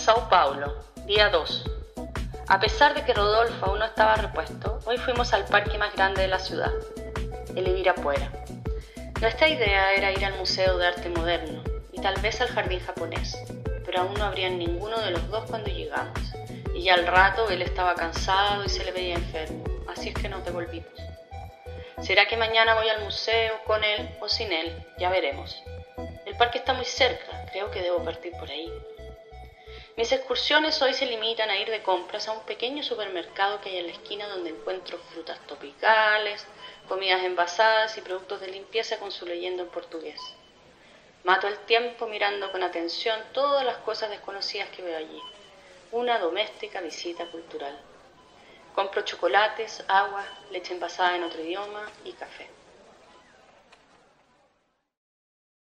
Sao Paulo, día 2. A pesar de que Rodolfo aún no estaba repuesto, hoy fuimos al parque más grande de la ciudad, el Ibirapuera. Nuestra idea era ir al Museo de Arte Moderno y tal vez al Jardín Japonés, pero aún no habrían ninguno de los dos cuando llegamos, y ya al rato él estaba cansado y se le veía enfermo, así es que nos devolvimos. ¿Será que mañana voy al museo con él o sin él? Ya veremos. El parque está muy cerca, creo que debo partir por ahí. Mis excursiones hoy se limitan a ir de compras a un pequeño supermercado que hay en la esquina donde encuentro frutas tropicales, comidas envasadas y productos de limpieza con su leyenda en portugués. Mato el tiempo mirando con atención todas las cosas desconocidas que veo allí. Una doméstica visita cultural. Compro chocolates, agua, leche envasada en otro idioma y café.